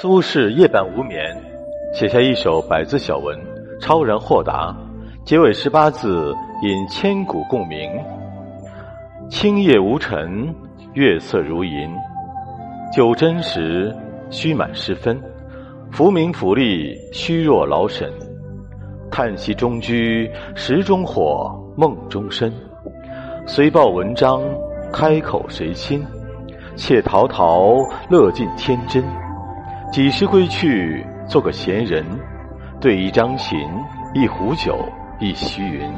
苏轼夜半无眠，写下一首百字小文，超然豁达。结尾十八字引千古共鸣：清夜无尘，月色如银。酒斟时，须满十分。浮名浮利，虚若劳神。叹息中居，石中火，梦中身。虽报文章，开口谁亲？且陶陶，乐尽天真。几时归去，做个闲人？对一张琴，一壶酒，一溪云。